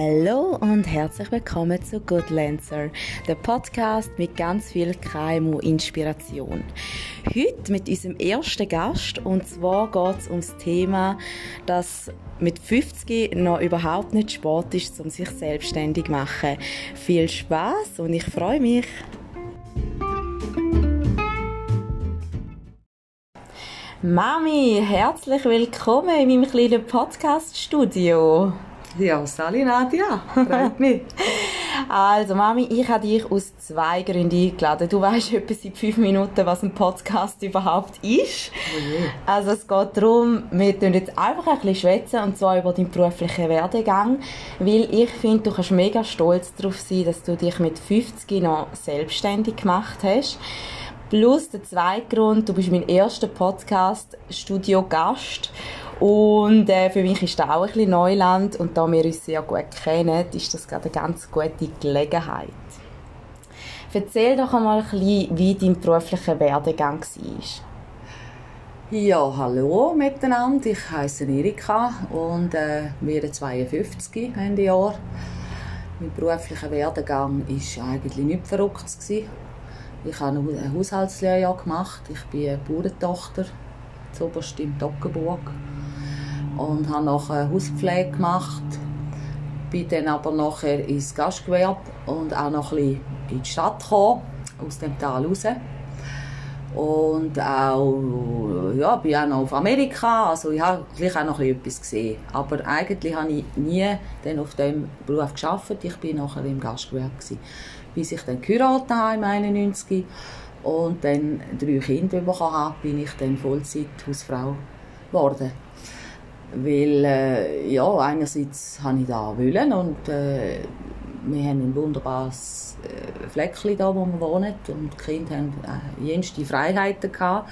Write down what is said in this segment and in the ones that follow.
Hallo und herzlich willkommen zu Good Lancer, der Podcast mit ganz viel KMU-Inspiration. Heute mit unserem ersten Gast und zwar geht es um das Thema, dass mit 50 noch überhaupt nicht Sport ist, um sich selbstständig zu machen. Viel Spaß und ich freue mich. Mami, herzlich willkommen in meinem kleinen Podcast-Studio. Ja, Sali Nadia, freut mich. Also Mami, ich habe dich aus zwei Gründen eingeladen. Du weißt etwa seit fünf Minuten, was ein Podcast überhaupt ist. Oh also es geht darum, wir tun jetzt einfach ein bisschen schwätzen und zwar über deinen beruflichen Werdegang, weil ich finde, du kannst mega stolz darauf sein, dass du dich mit 50 noch selbstständig gemacht hast. Plus der zweite Grund, du bist mein erster Podcast-Studio-Gast und äh, für mich ist das auch ein bisschen Neuland und da wir uns sehr gut kennen, ist das gerade eine ganz gute Gelegenheit. Erzähl doch einmal ein bisschen, wie dein beruflicher Werdegang war. Ja, hallo miteinander. Ich heiße Erika und äh, werde 52 Ende Jahr. Mein beruflicher Werdegang war eigentlich nicht verrückt. Ich habe ein Haushaltslehre gemacht. Ich bin eine Bauerntochter, zuoberst im Toggenburg und habe nachher Hauspflege gemacht. Bin dann aber nachher ins Gastgewerbe und auch noch ein bisschen in die Stadt gekommen, aus dem Tal raus. Und auch, ja, bin auch noch auf Amerika, also ich habe gleich auch noch etwas gesehen. Aber eigentlich habe ich nie dann auf diesem Beruf gearbeitet, ich war nachher im Gastgewerbe. Gewesen. Bis ich dann geheiratet habe, im 91 und dann drei Kinder bekommen habe, bin ich dann Vollzeit-Hausfrau geworden. Weil, äh, ja, einerseits habe ich da wollen und äh, wir haben ein wunderbares äh, Fleckchen da, wo wir wohnen und die Kinder haben äh, jenste Freiheiten gehabt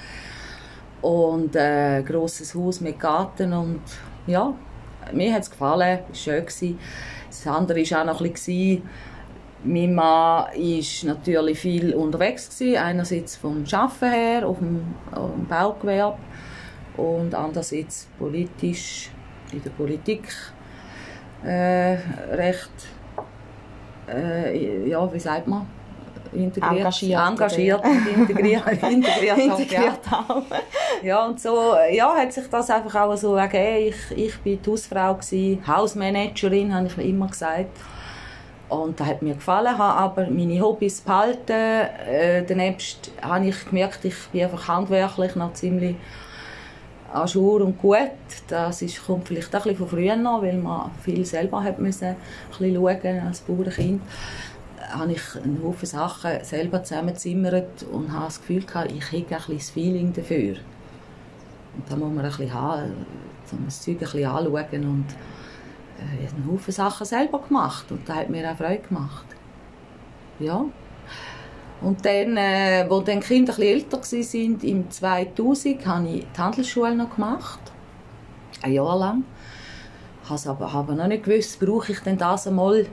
und äh, grosses Haus mit Garten und ja, mir hat es gefallen, es war schön. Das andere war auch noch ein bisschen, mein Mann war natürlich viel unterwegs, gewesen, einerseits vom Arbeiten her, auf dem, auf dem Baugewerbe und andererseits politisch, in der Politik äh, recht, äh, ja, wie sagt man, integriert, engagiert, engagiert integriert, integriert, integriert ja. ja, und so ja, hat sich das einfach auch so ergeben. Ich, ich bin die Hausfrau, gewesen, Hausmanagerin, habe ich immer gesagt. Und das hat mir gefallen, habe aber meine Hobbys behalten. Äh, danebst habe ich gemerkt, ich bin einfach handwerklich noch ziemlich Ajour und gut. Das ist, kommt vielleicht auch ein bisschen von früher noch, weil man viel selber hat müssen, ein schauen als Bauernkind habe ich einen Haufen Sachen selber zusammengezimmert und habe das Gefühl gehabt, ich habe ein bisschen das Feeling dafür. Und da muss man ein bisschen haben, um das Zeug ein bisschen anschauen und äh, ich habe einen Haufen Sachen selber gemacht und das hat mir auch Freude gemacht. Ja. Und dann, äh, wo dann die Kinder ein älter waren, im 2000, habe ich die Handelsschule noch gemacht. Ein Jahr lang. Ich habe aber noch nicht gewusst, brauche ich denn das einmal.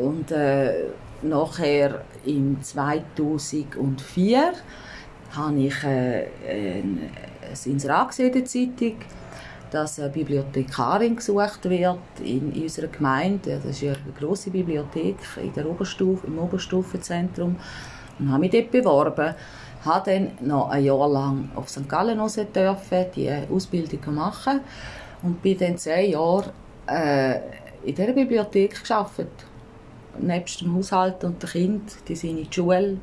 Und äh, nachher im 2004 habe ich äh, ein, ein Inserat gesehen in der Zeitung, dass eine Bibliothekarin gesucht wird in, unserer Gemeinde. Das ist eine große Bibliothek in der Oberstufe, im Oberstufenzentrum. Und habe mich dort beworben. Habe dann noch ein Jahr lang auf St. Gallen dürfen, die Ausbildung machen und bin dann zehn Jahre äh, in dieser Bibliothek gearbeitet. Nebst dem Haushalt und den Kindern, die sind in der Schule,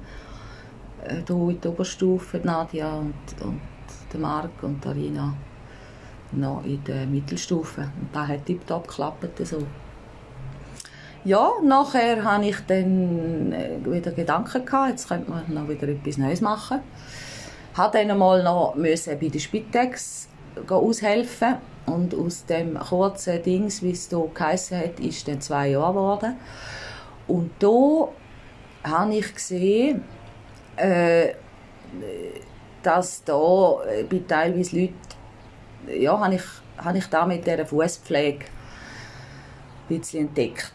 äh, hier in der Oberstufe, Nadia und, und Marc und Arina noch in der Mittelstufe. Und das hat tiptop geklappt. So. Ja, nachher hatte ich dann äh, wieder Gedanken gehabt, jetzt könnte man noch wieder etwas Neues machen. Ich musste dann einmal noch bei der Spitex aushelfen und aus dem kurzen Dings, wie es hier geheissen hat, ist dann zwei Jahre geworden. Und da habe ich gesehen, äh, dass da äh, bei teilweise Leuten ja, habe ich, habe ich da mit dieser Fußpflege ein bisschen entdeckt.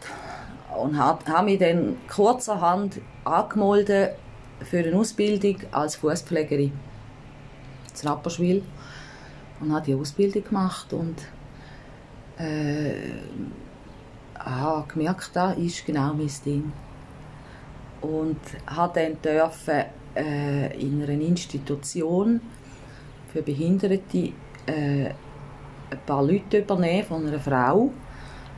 Und habe, habe mich dann kurzerhand angemeldet für eine Ausbildung als Fußpflegerin in Rapperswil und habe die Ausbildung gemacht und äh, habe gemerkt, das ist genau mein Ding. Und habe dann dürfen, äh, in einer Institution für Behinderte äh, ein paar Leute übernehmen von einer Frau,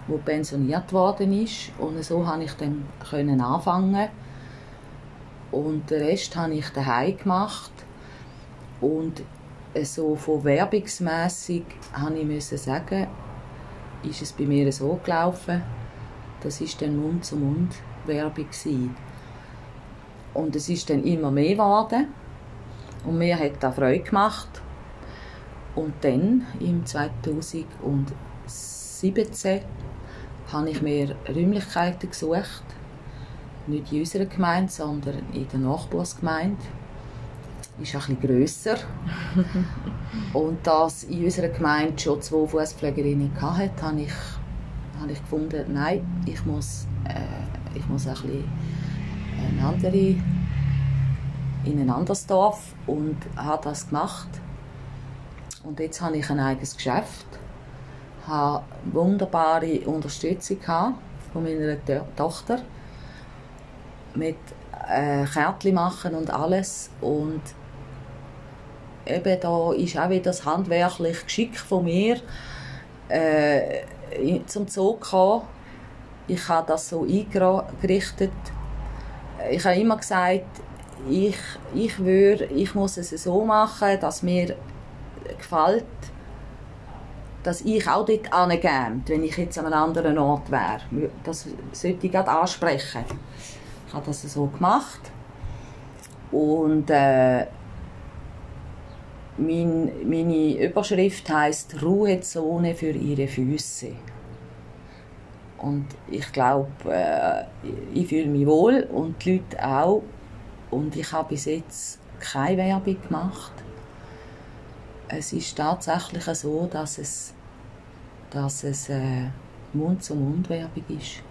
die pensioniert worden ist. Und so konnte ich dann können anfangen. Und den Rest habe ich daheim gemacht. Und so von werbungsmässig habe ich müssen sagen, ist es bei mir so gelaufen, das ist dann Mund zu Mund Werbung. Und es ist dann immer mehr geworden und mir hat das Freude gemacht. Und dann, im 2017, habe ich mir Räumlichkeiten gesucht. Nicht in unserer Gemeinde, sondern in der Nachbarsgemeinde. Ist ein bisschen grösser. und dass in unserer Gemeinde schon zwei Fußpflegerinnen hatte, habe ich, habe ich gefunden, nein, ich muss, äh, ich muss ein bisschen eine andere, in ein anderes Dorf und habe das gemacht und jetzt habe ich ein eigenes Geschäft, habe wunderbare Unterstützung von meiner Tochter mit äh, Kärtchen machen und alles und eben da ist auch wieder das handwerkliche Geschick von mir äh, zum Zug gekommen. Ich habe das so eingerichtet. Ich habe immer gesagt, ich, ich, würde, ich muss es so machen, dass mir gefällt, dass ich auch dort angehe, wenn ich jetzt an einem anderen Ort wäre. Das sollte ich gerade ansprechen. Ich habe das so gemacht. Und äh, mein, meine Überschrift heißt Ruhezone für ihre Füße. Und ich glaube, äh, ich fühle mich wohl und die Leute auch. Und ich habe bis jetzt keine Werbung gemacht es ist tatsächlich so, dass es, dass es äh, Mund-zu-Mund-Werbung ist.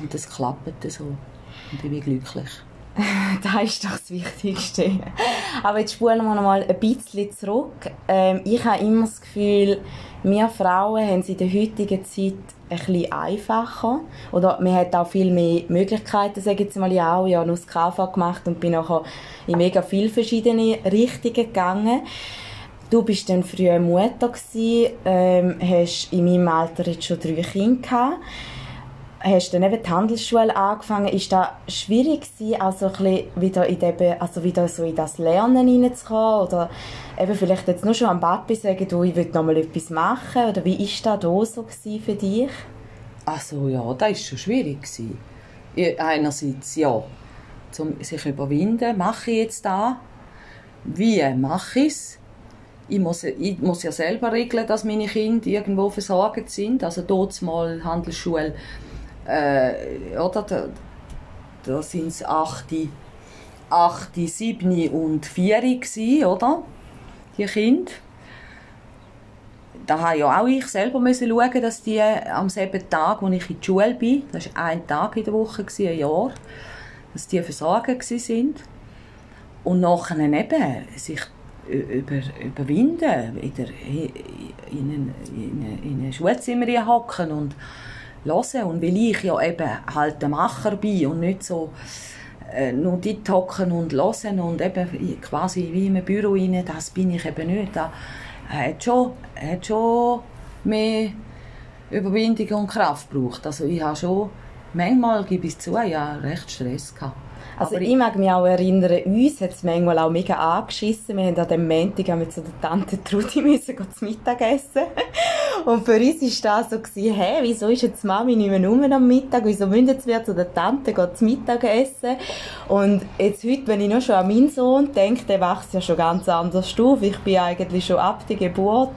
Und das klappt so. Und ich bin glücklich. das ist doch das Wichtigste. Aber jetzt spulen wir noch mal ein bisschen zurück. Ähm, ich habe immer das Gefühl, wir Frauen haben es in der heutigen Zeit ein einfacher. Oder man hat auch viel mehr Möglichkeiten, sage ich jetzt mal. Ich auch, ja, nur das KV gemacht und bin nachher in mega viele verschiedene Richtungen gegangen. Du bist dann früher Mutter gewesen, ähm, hast in meinem Alter jetzt schon drei Kinder gehabt. Hast dann eben die Handelsschule angefangen. Ist das schwierig gewesen, also wieder in, den, also wieder so in das Lernen hineinzukommen? Oder eben vielleicht jetzt nur schon am Papi sagen, du, ich will noch etwas machen? Oder wie ist das da so für dich? Also ja, das war schon schwierig. Gewesen. Einerseits ja, um sich überwinden, mache ich jetzt da? Wie mache ich es? Ich muss, ich muss ja selber regeln, dass meine Kinder irgendwo versorgt sind. Also dort mal Handelsschule, äh, oder? Da, da sind es 8, 8, 7 und 4 gewesen, oder? Die Kinder. Da habe ja auch ich selber müssen schauen, dass die am selben Tag, wo ich in die Schule bin, das war ein Tag in der Woche, ein Jahr, dass die versorgt sind. Und nachher eben sich über, überwinden, wieder in, in, in, in ein Schulzimmer hocken und hören. Und weil ich ja eben halt der Macher bin und nicht so äh, nur dort hocken und hören und eben quasi wie einem Büro rein, das bin ich eben nicht. Da hat schon, hat schon mehr Überwindung und Kraft gebraucht. Also ich habe schon, manchmal gebe ich zu, ja, recht Stress gehabt. Also ich, ich mag mich auch erinnern, uns hat es manchmal auch mega angeschissen. Wir haben an dem Montag mit so der Tante Trudi müssen zu Mittag essen. Und für uns war das so, gewesen, hey, wieso ist jetzt Mami nicht mehr rum am Mittag? Wieso müssen wir zu der Tante zu Mittag essen? Und jetzt heute, wenn ich noch schon an meinen Sohn denke, der wächst ja schon ganz anders auf. Ich bin eigentlich schon ab der Geburt,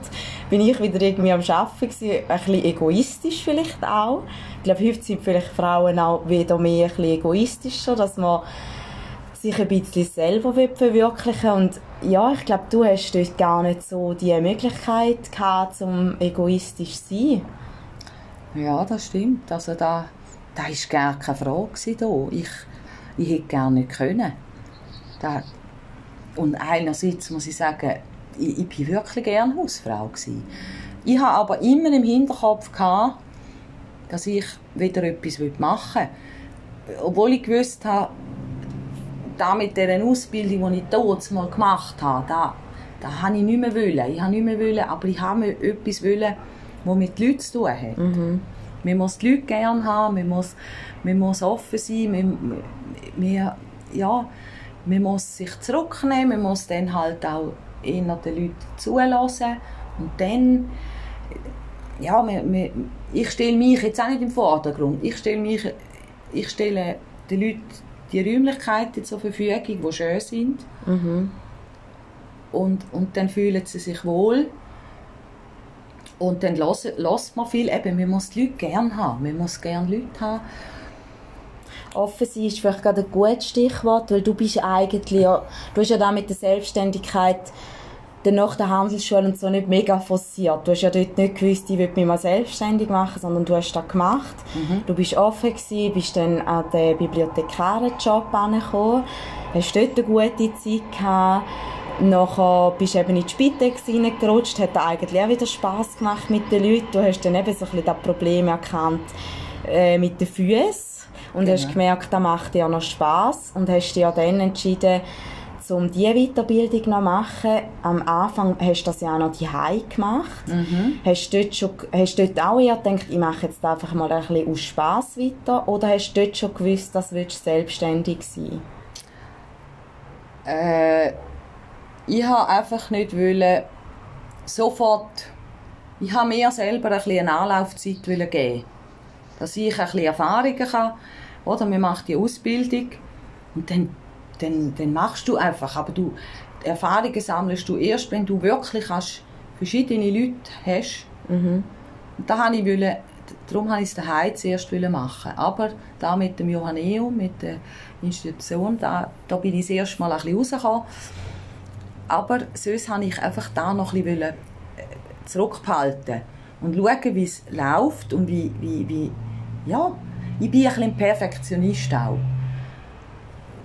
bin ich wieder irgendwie am Arbeiten gewesen, ein bisschen egoistisch vielleicht auch. Glaube, heute sind vielleicht Frauen auch wieder mehr ein bisschen egoistischer, dass man sich ein bisschen selber verwirklichen Und ja, ich glaube, du hast dort gar nicht so die Möglichkeit gehabt, um egoistisch zu sein. Ja, das stimmt. Also da, da war gar keine Frage da. Ich, ich hätte gar nicht können. Da, und einerseits muss ich sagen, ich, ich wirklich gerne Hausfrau gewesen. Ich habe aber immer im Hinterkopf gehabt, dass ich wieder etwas machen will. Obwohl ich gewusst habe, da mit dieser Ausbildung, die ich dort mal gemacht habe, da, da habe ich nicht mehr wollen. Ich habe nicht mehr wollen, aber ich habe etwas wollen, das mit Leuten zu tun hat. Mhm. Man muss die Leute gerne haben, man muss, man muss offen sein, man, man, ja, man muss sich zurücknehmen, man muss dann halt auch eher den Leuten zulassen und dann ja, man, man, ich stelle mich jetzt auch nicht im Vordergrund. Ich stelle mich, ich stelle den Leuten die Räumlichkeiten zur Verfügung, die schön sind. Mhm. Und, und dann fühlen sie sich wohl. Und dann lässt man viel. Eben, man muss die Leute gerne haben. Man muss gerne Leute haben. Offen sein ist vielleicht gerade ein gutes Stichwort, weil du bist eigentlich, ja, du hast ja da mit der Selbstständigkeit nach der Handelsschule und so nicht mega forciert. Du hast ja dort nicht gewusst, ich will mich mal selbstständig machen, sondern du hast das gemacht. Mhm. Du bist offen gewesen, bist dann an den Bibliothekarenjob angekommen, hast dort eine gute Zeit gehabt. Nachher bist du eben in die Spitex reingerutscht, hat eigentlich auch wieder Spass gemacht mit den Leuten. Du hast dann eben so ein bisschen das Problem erkannt äh, mit den Füßen und genau. hast gemerkt, das macht dir noch Spass und hast dir dann entschieden, um diese Weiterbildung noch machen. Am Anfang hast du das ja auch noch die gemacht. Mhm. Hast, du dort schon, hast du dort auch eher gedacht, ich mache jetzt einfach mal ein bisschen aus Spass weiter? Oder hast du dort schon gewusst, dass du selbstständig sein äh, Ich habe einfach nicht wollen, sofort... Ich habe mir selber ein bisschen eine Anlaufzeit geben Dass ich ein bisschen Erfahrungen kann. Oder man macht die Ausbildung und dann dann, dann machst du einfach. Aber du, Erfahrungen sammelst du erst, wenn du wirklich hast, verschiedene Leute hast. Mhm. Und da habe ich wollen, darum habe ich es daheim zuerst machen. Aber da mit dem Johanneum, mit der Institution, da, da bin ich das erste Mal ein bisschen rausgekommen. Aber sonst habe ich einfach da noch ein bisschen äh, zurückbehalten und schauen, wie es läuft und wie, wie, wie ja, ich bin ein bisschen Perfektionist auch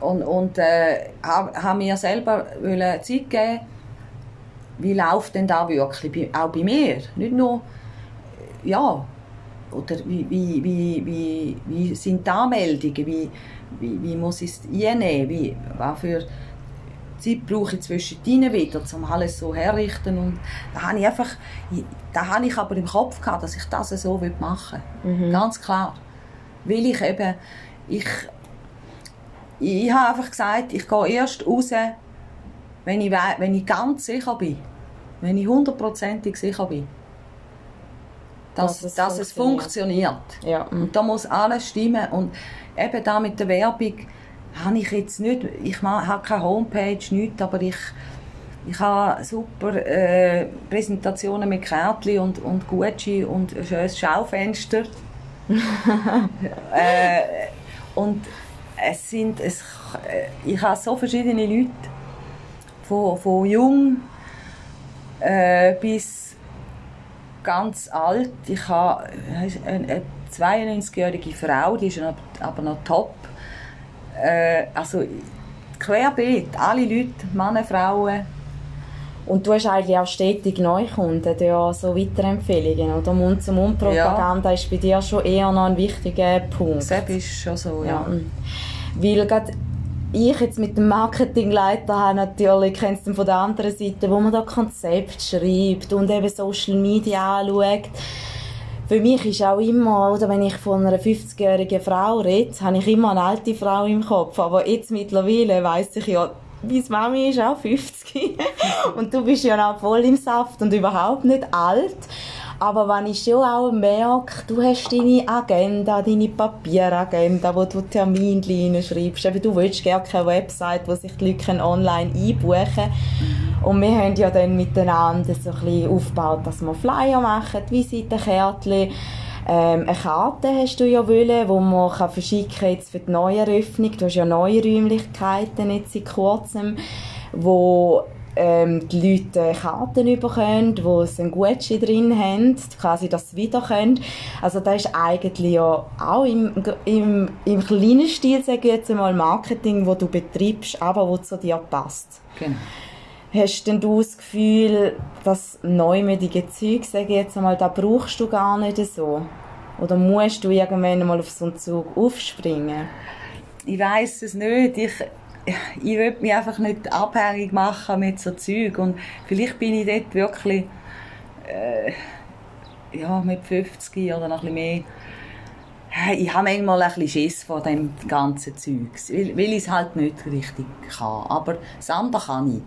und, und äh, habe mir selber Zeit geben. Wie läuft denn da wirklich, auch bei mir, nicht nur, ja, oder wie, wie, wie, wie, wie sind die Anmeldungen, wie, wie, wie muss ich es einnehmen, wie, was für Zeit brauche ich zwischen ihnen wieder, um alles so herrichten? Und da habe ich einfach, da habe ich aber im Kopf gehabt, dass ich das so machen will, mhm. ganz klar, weil ich eben, ich ich, habe einfach gesagt, ich gehe erst raus, wenn ich, wenn ich ganz sicher bin. Wenn ich hundertprozentig sicher bin. Dass, dass, es, dass es funktioniert. Ja. Und da muss alles stimmen. Und eben da mit der Werbung habe ich jetzt nicht, ich habe keine Homepage, nichts, aber ich, ich habe super äh, Präsentationen mit Kärtchen und, und Gucci und ein schönes Schaufenster. äh, und es sind, es, äh, ich habe so verschiedene Leute, von, von jung äh, bis ganz alt. Ich habe eine 92-jährige Frau, die ist aber noch top. Äh, also querbeet, alle Leute, Männer, Frauen. Und du hast eigentlich auch stetig Neukunden, ja, so Weiterempfehlungen, oder? Mund-zu-Mund-Propaganda ja. ist bei dir schon eher noch ein wichtiger Punkt. Das ist schon so, ja. ja. Weil gerade ich jetzt mit dem Marketingleiter habe natürlich, kennst du von der anderen Seite, wo man da Konzept schreibt und eben Social Media anschaut. Für mich ist auch immer, oder wenn ich von einer 50-jährigen Frau rede, habe ich immer eine alte Frau im Kopf. Aber jetzt mittlerweile weiss ich ja, meine Mami ist auch 50 und du bist ja noch voll im Saft und überhaupt nicht alt. Aber wenn ich schon auch merke, du hast deine Agenda, deine Papieragenda, wo du Terminlinien schreibst, eben, du willst gerne keine Website, wo sich die Leute online einbuchen können. Und wir haben ja dann miteinander so ein bisschen aufgebaut, dass wir Flyer machen, Visitenkärtchen, ähm, eine Karte hast du ja wollen, die man kann verschicken jetzt für die neue Eröffnung. Du hast ja neue Räumlichkeiten jetzt seit kurzem, wo ähm, die Leute Karten bekommen, wo sie ein Gutschein drin haben, quasi dass sie wieder können. Also das ist eigentlich ja auch im, im, im kleinen Stil, sage ich jetzt einmal, Marketing, wo du betreibst, aber wo zu dir passt. Genau. Hast denn du das Gefühl, dass neumütige Zeug, sage ich jetzt einmal, da brauchst du gar nicht so? Oder musst du irgendwann mal auf so einen Zug aufspringen? Ich weiß es nicht. Ich, ich will mich einfach nicht abhängig machen mit so Zeug. Und vielleicht bin ich dort wirklich äh, ja, mit 50 oder noch ein bisschen mehr ich habe manchmal ein bisschen Schiss vor dem ganzen Zeugs, weil, weil ich es halt nicht richtig kann. Aber das andere kann ich.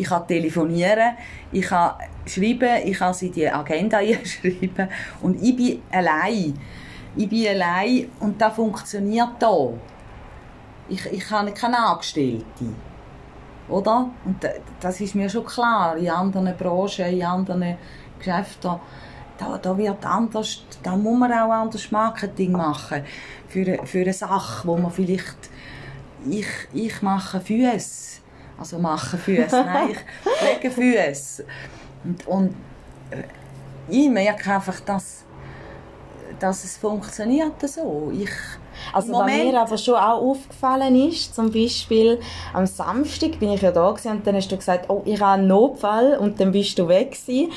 Ich kann telefonieren, ich kann schreiben, ich kann sie die Agenda schreiben und ich bin allein. Ich bin allein und das funktioniert da. Ich, ich habe keine Angestellte. Oder? Und das ist mir schon klar. In anderen Branchen, in anderen Geschäften da, da wird anders, da muss man auch anders Marketing machen für, für eine Sache, wo man vielleicht ich, ich mache Füße, also mache Füße, nein, ich lege Füße und, und äh, ich merke einfach, dass, dass es funktioniert so. Ich, also was mir aber schon auch aufgefallen ist, zum Beispiel am Samstag bin ich ja da gewesen, und dann hast du gesagt, oh, ich habe einen Notfall und dann bist du weg gewesen.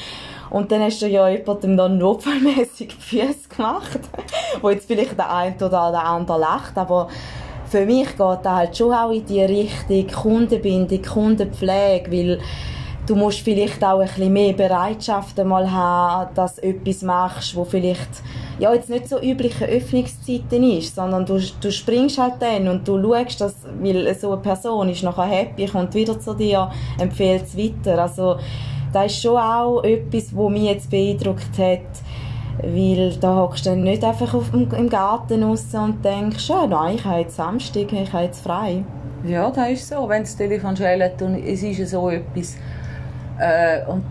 Und dann hast du ja jemandem dann notfallmäßig die Füße gemacht, wo jetzt vielleicht der eine oder der andere lacht, aber für mich geht das halt schon auch in die Richtung Kundenbindung, Kundenpflege, weil du musst vielleicht auch ein bisschen mehr Bereitschaft mal haben, dass du etwas machst, wo vielleicht ja, jetzt nicht so übliche Öffnungszeiten ist, sondern du, du springst halt dann und du schaust, dass, weil so eine Person ist nachher happy, kommt wieder zu dir, empfiehlt es weiter. Also, das ist schon auch etwas, was mich jetzt beeindruckt hat, weil da hockst du dann nicht einfach auf, im Garten raus und denkst, ja, nein, ich habe jetzt Samstag, ich habe jetzt frei. Ja, das ist so. Wenn das Telefon schwellt und es ist so etwas. Äh, und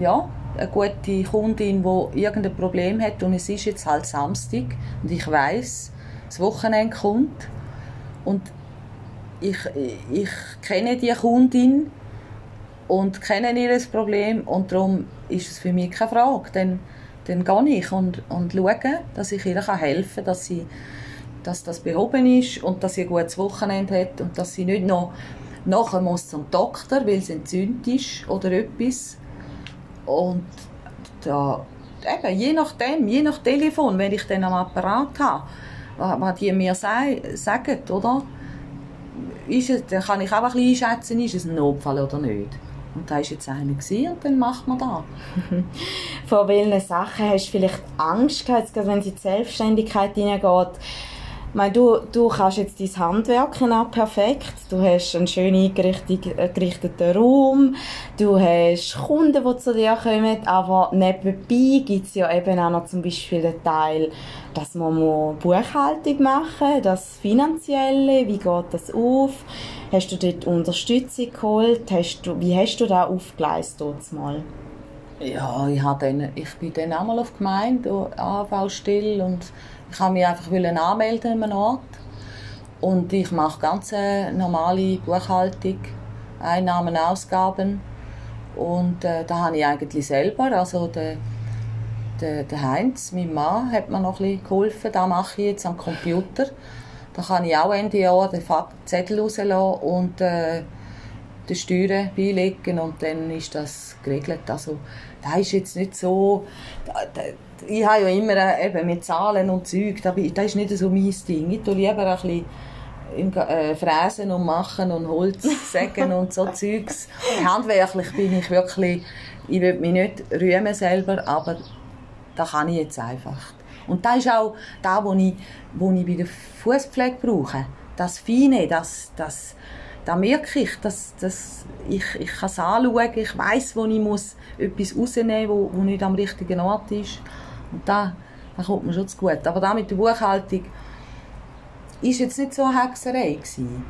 ja, eine gute Kundin, die irgendein Problem hat und es ist jetzt halt Samstag und ich weiß, das Wochenende kommt und ich, ich kenne die Kundin und kennen ihr Problem und darum ist es für mich keine Frage. Dann, dann gehe ich und, und schaue, dass ich ihr helfen kann, dass, sie, dass das behoben ist und dass sie ein gutes Wochenende hat und dass sie nicht noch nachher muss zum Doktor, weil es entzündet ist oder etwas. Und da, eben, je nachdem, je nach Telefon, wenn ich dann am Apparat habe, was die mir sagen, oder? Ist es, dann kann ich auch ein bisschen einschätzen, ist es ein Notfall oder nicht. Und da war jetzt einer und dann macht man das. Vor welchen Sachen hast du vielleicht Angst gehabt, wenn es in die Selbstständigkeit hineingeht? Ich meine, du, du kannst jetzt dein Handwerk auch perfekt. Du hast einen schön eingerichteten Raum. Du hast Kunden, die zu dir kommen. Aber nebenbei gibt es ja eben auch noch zum Beispiel den Teil, dass man Buchhaltung machen muss, das Finanzielle, wie geht das auf? Hast du dort Unterstützung geholt? Hast du, wie hast du da aufgeleistet mal? Ja, ich, dann, ich bin dann auch mal auf die Gemeinde, AV-Stelle und ich habe mich einfach anmelden an einem Ort. Und ich mache ganz normale Buchhaltung, Einnahmen, Ausgaben. Und äh, da habe ich eigentlich selber, also der, der, der Heinz, mein Mann, hat mir noch ein bisschen geholfen. Das mache ich jetzt am Computer. Da kann ich auch Ende Jahr den Zettel rauslassen und äh, die Steuern beilegen und dann ist das geregelt. Also, das ist jetzt nicht so... Ich habe ja immer äh, eben mit Zahlen und Zeug, das ist nicht so mein Ding. Ich tue lieber ein bisschen im, äh, fräsen und machen und Holz sägen und so Zeugs. Handwerklich bin ich wirklich, ich will mich nicht rühmen selber, aber das kann ich jetzt einfach. Und das ist auch das, was ich, was ich bei der Fußpflege brauche. Das Feine, das, das, da merke ich, dass, dass ich, ich kann es anschauen, ich weiß, wo ich muss etwas rausnehmen muss, wo, wo nicht am richtigen Ort ist. Und da, da kommt mir schon zu gut. Aber da mit der Buchhaltung ist jetzt nicht so eine Hexerei gewesen.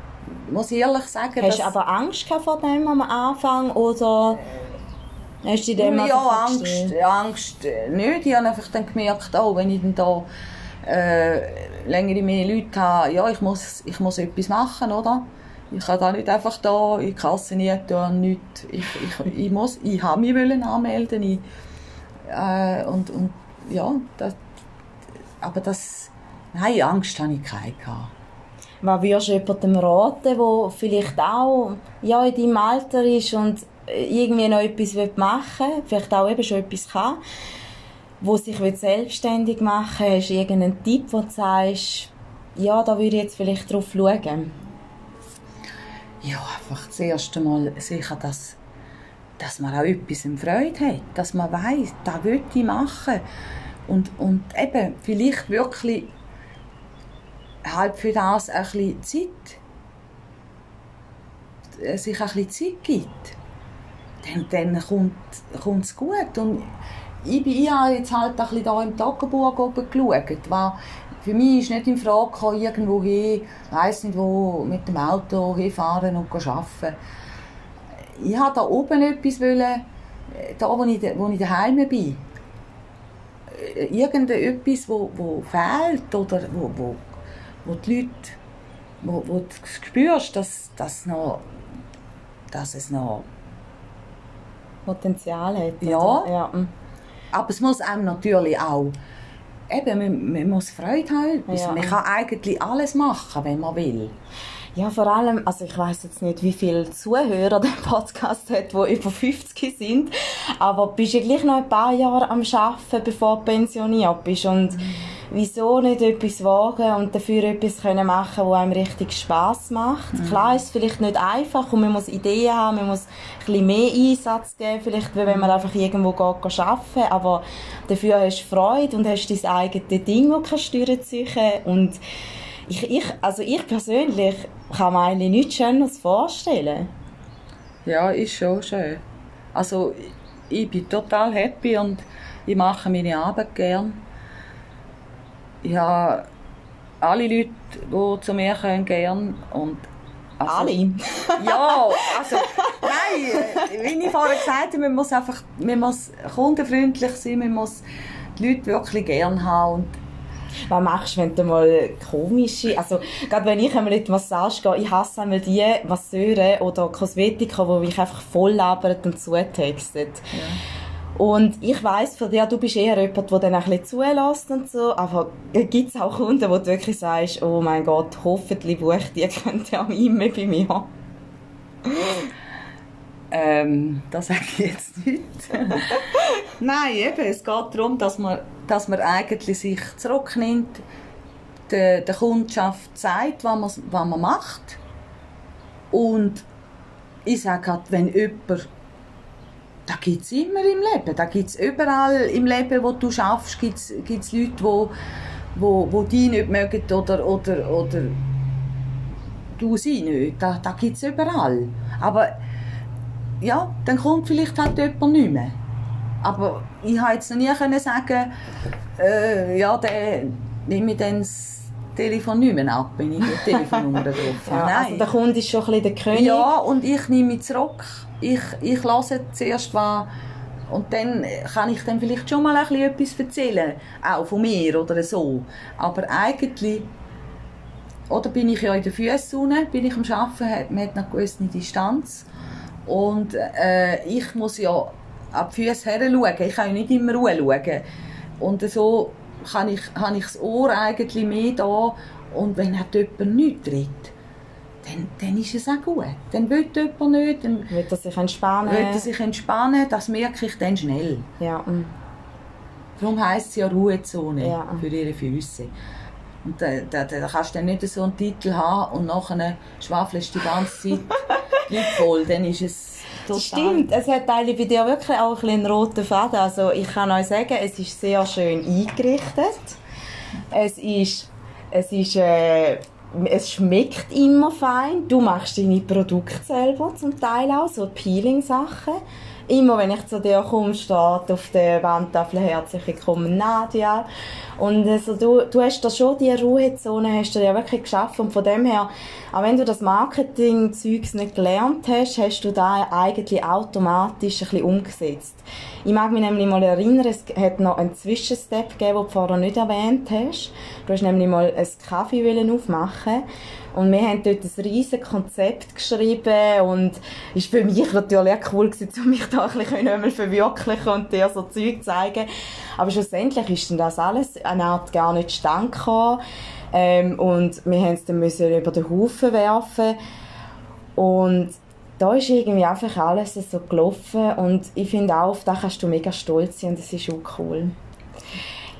Muss ich ehrlich sagen. Hast du aber Angst vor dem am Anfang oder Hast du dem ja, Angst, Angst nicht. Ich habe einfach dann gemerkt, oh, wenn ich dann da äh, längere mehr Leute habe, ja, ich muss, ich muss etwas machen, oder? Ich kann da nicht einfach da in die Kasse nicht tun, nichts. Ich, ich, ich, muss, ich habe mich wollen anmelden. Ich, äh, und, und ja, das, aber das, nein, Angst habe ich keine. Was würdest du jemandem raten, der vielleicht auch ja, in deinem Alter ist und irgendwie noch etwas machen will, vielleicht auch eben schon etwas kann. wo sich selbstständig machen will, hast du irgendeinen Tipp, wo du sagst, ja, da würde ich jetzt vielleicht drauf schauen? Ja, einfach das erste Mal sicher, dass, dass man auch etwas in Freude hat, dass man weiß, das will ich machen. Und, und eben, vielleicht wirklich halt für das ein bisschen Zeit, sich ein bisschen Zeit gibt, dann, dann kommt es gut. Und ich, bin, ich habe jetzt halt ein bisschen da im Tagebuch oben geschaut. War, für mich ist nicht in Frage gekommen, irgendwo hin, weiss nicht wo, mit dem Auto hinfahren und arbeiten. Ich wollte da oben etwas wollen, da wo ich, wo ich daheim bin. Irgendetwas, wo, wo fehlt oder wo, wo, wo die Leute, wo, wo du spürst, dass, dass, noch, dass es noch Potenzial hat. Ja. ja. Mm. Aber es muss einem natürlich auch eben, man, man muss Freude haben. Ja. Man kann eigentlich alles machen, wenn man will. Ja, vor allem, also ich weiß jetzt nicht, wie viele Zuhörer der Podcast hat, die über 50 sind, aber bist du gleich noch ein paar Jahre am Arbeiten, bevor du pensioniert bist und mhm. Wieso nicht etwas wagen und dafür etwas können machen, wo einem richtig Spaß macht. Mhm. Klar ist es vielleicht nicht einfach und man muss Ideen haben, man muss ein bisschen mehr Einsatz geben, vielleicht, wenn man einfach irgendwo geht, arbeiten, aber dafür hast du Freude und hast dein eigenes Ding, das kannst du durchziehen und ich, ich, also ich persönlich kann mir eigentlich nichts Schöneres vorstellen. Ja, ist schon schön. Also ich bin total happy und ich mache meine Arbeit gern. Ich habe alle Leute, die zu mir kommen, gern und also, alle? ja, also nein, wie ich vorher gesagt habe, man muss einfach man muss kundenfreundlich sein, man muss die Leute wirklich gern haben und was machst du, wenn du mal komische, also gerade wenn ich einmal in die Massage gehe, ich hasse einmal die Masseure oder Kosmetiker, die mich einfach voll labern und zutexten. Ja. Und ich weiss von dir, du bist eher jemand, der dann ein bisschen zulässt und so, aber gibt es auch Kunden, wo du wirklich sagst, oh mein Gott, hoffentlich bucht die könnte auch immer bei mir. Ähm, das sage ich jetzt nicht. Nein, eben, es geht darum, dass man, dass man eigentlich sich zurücknimmt, der, der Kundschaft zeigt, was man, was man macht. Und ich sage halt, wenn jemand da gibt es immer im Leben. Da gibt es überall im Leben, wo du schaffst, gibt es Leute, wo, wo, wo die nicht mögen oder, oder, oder du sie nicht. Da, da gibt es überall. Aber ja, dann kommt vielleicht halt jemand nicht mehr. Aber ich konnte jetzt noch nie können sagen, äh, ja, der nehme ich dann das Telefon nicht mehr ab, wenn ich die Telefonnummer drauf habe. Ja, Nein. Also der Kunde ist schon ein bisschen der König. Ja, und ich nehme mich zurück. Ich, ich höre zuerst, was und dann kann ich dann vielleicht schon mal ein etwas erzählen, auch von mir oder so. Aber eigentlich, oder bin ich ja in den Füßen bin ich am Arbeiten, man hat eine gewisse Distanz. Und äh, ich muss ja ab die Füße her schauen. Ich kann ja nicht immer Ruhe schauen. Und so kann ich, habe ich das Ohr eigentlich mehr da. Und wenn jemand nichts tritt, dann, dann ist es auch gut. Dann will jemand nicht. Dann will er sich entspannen. Will er sich entspannen, das merke ich dann schnell. Ja. Darum heisst es ja Ruhezone ja. für ihre Füße. Und da, da, da kannst du dann nicht so einen Titel haben und nachher schwafelst du die ganze Zeit voll. Dann ist es total... Stimmt, es hat eigentlich bei dir wirklich auch ein einen roten Faden. Also ich kann euch sagen, es ist sehr schön eingerichtet. Es ist... Es ist... Äh, es schmeckt immer fein. Du machst deine Produkte selber zum Teil auch, so Peeling-Sachen. Immer wenn ich zu dir komme, steht auf der Wandtafel herzlich willkommen Nadia. Und also du, du hast da schon die Ruhezone hast du ja wirklich geschaffen. Und von dem her, auch wenn du das Marketing-Zeugs nicht gelernt hast, hast du da eigentlich automatisch ein bisschen umgesetzt. Ich mag mich nämlich mal erinnern, es hat noch einen Zwischenstep gegeben, den du vorher nicht erwähnt hast. Du hast nämlich mal einen Kaffee aufmachen und wir haben dort ein riesiges Konzept geschrieben und es war für mich natürlich auch cool, gewesen, um mich da ein bisschen verwirklichen und dir so Zeug zeigen. Aber schlussendlich ist dann das alles eine Art gar nicht stand ähm, und wir mussten es dann müssen über den Haufen werfen und da ist irgendwie einfach alles so gelaufen und ich finde auch, auf das kannst du mega stolz sein und das ist auch cool.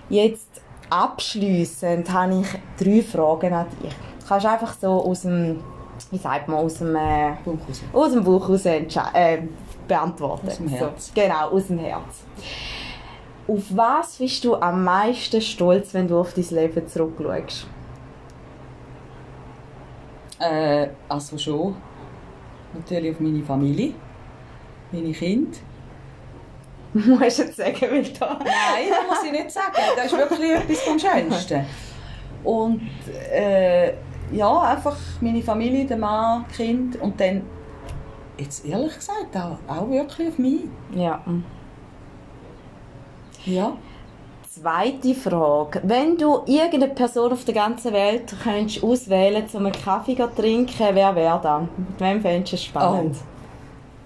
Jetzt abschließend habe ich drei Fragen an dich. Kannst einfach so aus dem, wie sagt man, aus dem, äh, aus dem Bauch raus äh, beantworten. Aus dem Herz. So, genau, aus dem Herz. Auf was bist du am meisten stolz, wenn du auf dein Leben zurückschaust? Äh, also schon. Natürlich auf meine Familie, meine Kinder. Musst du jetzt sagen, weil da... Nein, das muss ich nicht sagen. Das ist wirklich etwas vom Schönsten. Und äh, ja, einfach meine Familie, der Mann, Kinder und dann, jetzt ehrlich gesagt, auch, auch wirklich auf mich. Ja. Ja. Zweite Frage. Wenn du irgendeine Person auf der ganzen Welt könntest auswählen um einen Kaffee zu trinken, wer wäre das? Mit wem fändest du es spannend?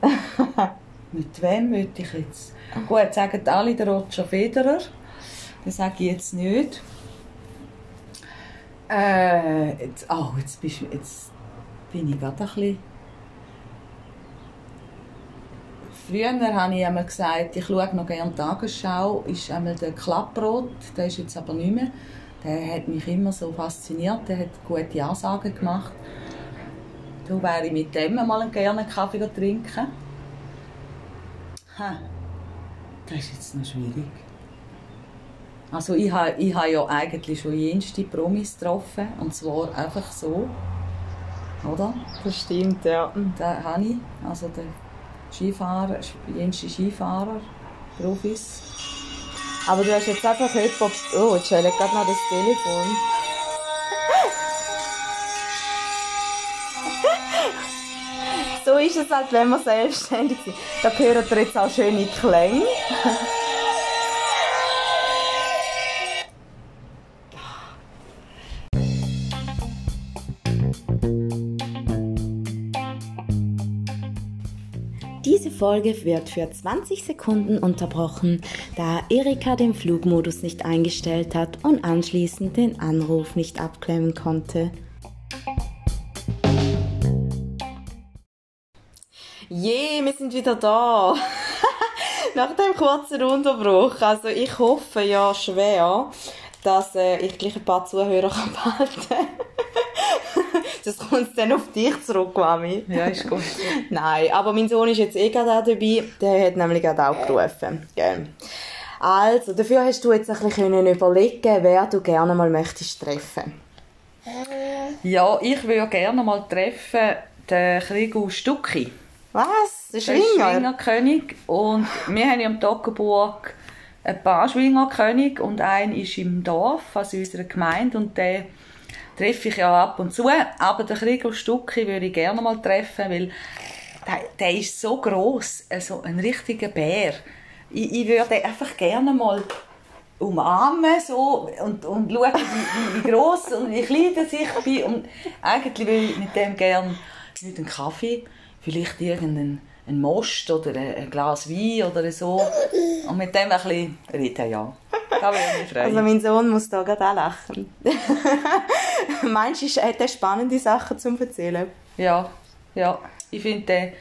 Mit wem möchte ich jetzt? Gut, sagen alle der Roger Federer. Das sage ich jetzt nicht. Äh, jetzt, oh, jetzt, bist, jetzt bin ich gerade ein bisschen... Früher habe ich einmal gesagt, ich schaue noch gerne Tagesschau, ist einmal der Klapprot, der ist jetzt aber nicht mehr. Der hat mich immer so fasziniert, der hat gute Ansagen gemacht. Da wäre ich mit dem mal gerne einen Kaffee trinken. Ha, das ist jetzt noch schwierig. Also ich habe ich ha ja eigentlich schon jenste Promis getroffen, und zwar einfach so, oder? Das stimmt, ja. Da habe ich, also der Skifahrer, jenste Skifahrer, Profis. Aber du hast jetzt einfach jemanden... Oh, jetzt schält gerade noch das Telefon. So ist es halt, wenn man selbstständig ist. Da gehören dir jetzt auch schöne Klänge. Folge wird für 20 Sekunden unterbrochen, da Erika den Flugmodus nicht eingestellt hat und anschließend den Anruf nicht abklemmen konnte. Je, wir sind wieder da. Nach dem kurzen Unterbruch. Also ich hoffe ja schwer, dass äh, ich gleich ein paar Zuhörer behalten kann. Das kommt dann auf dich zurück, Mami. Ja, ist gut. Nein, aber mein Sohn ist jetzt eh gerade auch dabei. Der hat nämlich gerade auch gerufen. Gell. Also, dafür hast du jetzt ein bisschen können überlegen, wer du gerne mal möchtest treffen. Ja, ich würde gerne mal treffen den Krigo Stucki. Was? Der Der ist Schwinger? Schwingerkönig. Und wir haben ja im Toggenburg ein paar Schwingerkönig und ein ist im Dorf, also in unserer Gemeinde. Und den treffe ich ja ab und zu. Aber den Krigo Stucki würde ich gerne mal treffen, weil der, der ist so gross, also ein richtiger Bär. Ich, ich würde einfach gerne mal umarmen so, und, und schauen, wie, wie, wie gross und wie klein das ich bin. Und eigentlich würde ich mit dem gerne nicht einen Kaffee, vielleicht irgendeinen einen Most oder ein, ein Glas Wein oder so. Und mit dem ein bisschen reden, ja. Da ich. Also mein Sohn muss da gerade auch lachen. Meinst du, hat er spannende Sachen zum erzählen? Ja, ja. Ich finde,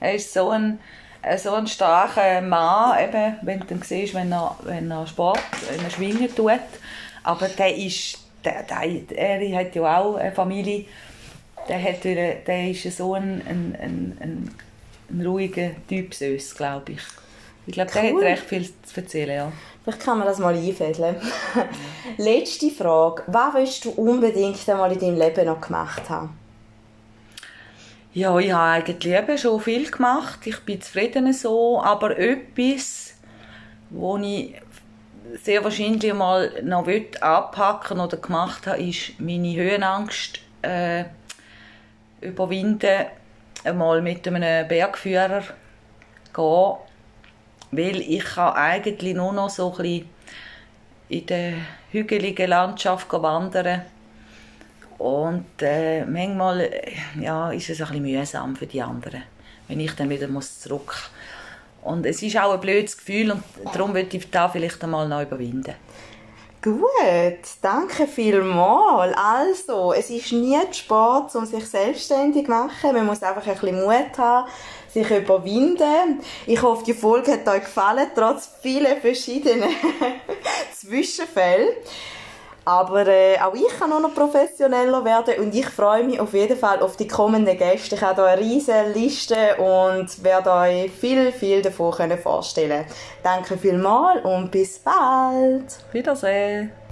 er- ist so ein, äh, so ein starker Mann, eben, wenn du ihn siehst, wenn er, wenn er Sport, wenn er schwingen tut. Aber der ist, der, der, er hat ja auch eine Familie, der, hat, der ist so ein, ein, ein, ein, ein ruhiger Typ, glaube ich. Ich glaube, der Cool. hat recht viel zu erzählen, ja. Vielleicht kann man das mal einfädeln. Letzte Frage. Was willst du unbedingt einmal in deinem Leben noch gemacht haben? Ja, ich habe eigentlich eben schon viel gemacht. Ich bin zufrieden so. Aber etwas, wo ich sehr wahrscheinlich mal noch will anpacken oder gemacht habe, ist meine Höhenangst äh, überwinden. Einmal mit einem Bergführer gehen. Weil ich kann eigentlich nur noch so ein bisschen in der hügeligen Landschaft wandern und äh, manchmal äh, ja, ist es ein bisschen mühsam für die anderen, wenn ich dann wieder muss zurück Und es ist auch ein blödes Gefühl und darum würde ich da vielleicht einmal noch überwinden. Gut, danke vielmals. Also, es ist nie zu spät, um sich selbstständig zu machen. Man muss einfach ein bisschen Mut haben, sich überwinden. Ich hoffe, die Folge hat euch gefallen, trotz vielen verschiedenen Zwischenfälle. Aber äh, auch ich kann noch professioneller werden und ich freue mich auf jeden Fall auf die kommenden Gäste. Ich habe hier eine riesige Liste und werde euch viel, viel davon vorstellen Danke vielmals und bis bald. Wiedersehen.